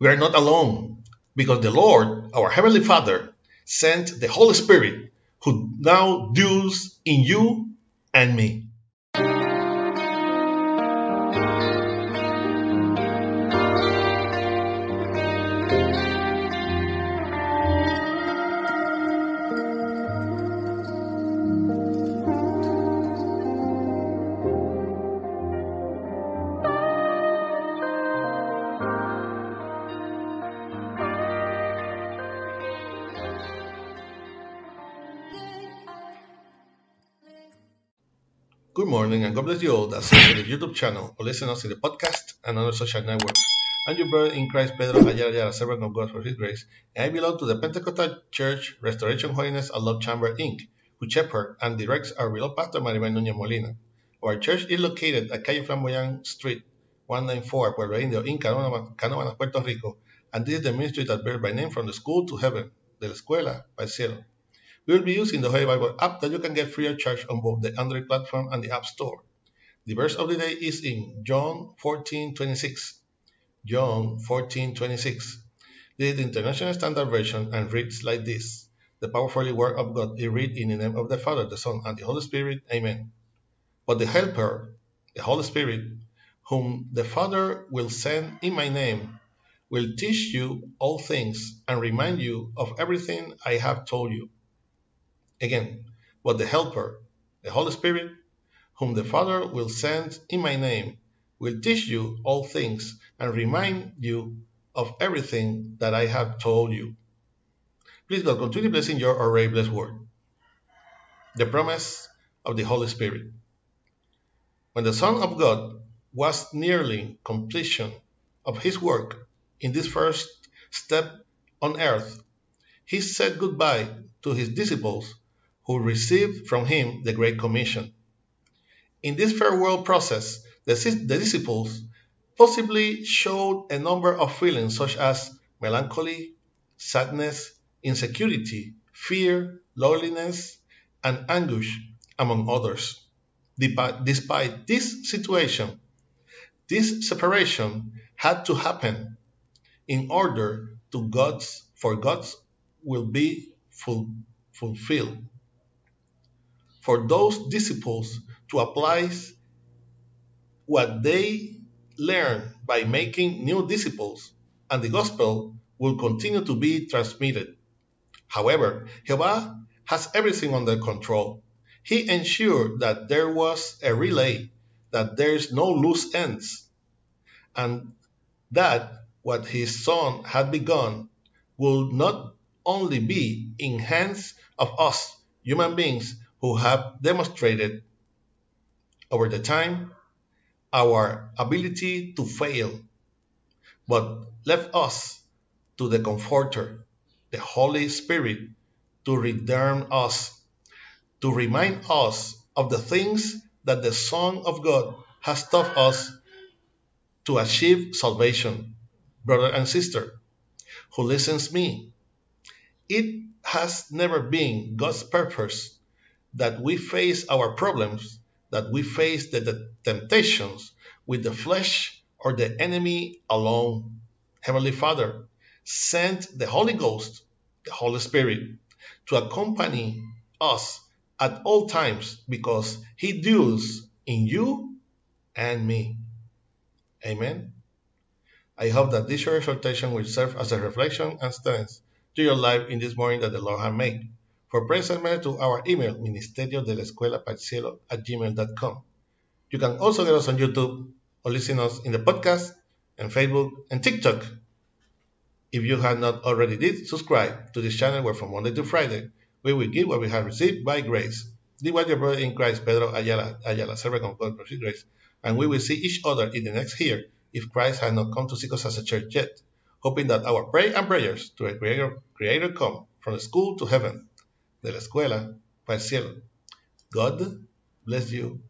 we are not alone because the Lord, our Heavenly Father, sent the Holy Spirit who now dwells in you and me. Good morning and God bless you all that see the YouTube channel or listen us in the podcast and other social networks. I'm your brother in Christ, Pedro Ayala, servant of God for His grace, and I belong to the Pentecostal Church Restoration Holiness and Love Chamber, Inc., who shepherd and directs our beloved pastor Maribel Nunez Molina. Our church is located at Calle Flamboyant Street, 194, Pueblo Indio, in Canóvanas, Puerto Rico, and this is the ministry that bears by name from the school to heaven, de la escuela al cielo. We will be using the Holy Bible app that you can get free of charge on both the Android platform and the App Store. The verse of the day is in John 14:26. John 14:26. This is the International Standard Version and reads like this: The powerful word of God is read in the name of the Father, the Son, and the Holy Spirit. Amen. But the Helper, the Holy Spirit, whom the Father will send in my name, will teach you all things and remind you of everything I have told you. Again, but the Helper, the Holy Spirit, whom the Father will send in my name, will teach you all things and remind you of everything that I have told you. Please God, continue blessing your already blessed word. The promise of the Holy Spirit. When the Son of God was nearly completion of his work in this first step on earth, he said goodbye to his disciples who received from him the Great Commission. In this farewell process, the, the disciples possibly showed a number of feelings such as melancholy, sadness, insecurity, fear, loneliness, and anguish, among others. Despite this situation, this separation had to happen in order to God's for God's will be fulfilled for those disciples to apply what they learn by making new disciples, and the gospel will continue to be transmitted. However, Jehovah has everything under control. He ensured that there was a relay, that there's no loose ends, and that what his son had begun will not only be in hands of us, human beings, who have demonstrated over the time our ability to fail, but left us to the Comforter, the Holy Spirit, to redeem us, to remind us of the things that the Son of God has taught us to achieve salvation. Brother and sister, who listens me, it has never been God's purpose that we face our problems, that we face the, the temptations with the flesh or the enemy alone. Heavenly Father send the Holy Ghost, the Holy Spirit, to accompany us at all times because He dwells in you and me. Amen. I hope that this short exhortation will serve as a reflection and strength to your life in this morning that the Lord has made. For prayer mail to our email, ministerio de la escuela cielo at gmail.com. You can also get us on YouTube or listen us in the podcast and Facebook and TikTok. If you have not already did, subscribe to this channel where from Monday to Friday we will give what we have received by grace. This was your brother in Christ, Pedro Ayala, Ayala, servant of God for grace, and we will see each other in the next year if Christ has not come to seek us as a church yet, hoping that our prayer and prayers to a Creator, creator come from the school to heaven de la escuela el cielo. God bless you.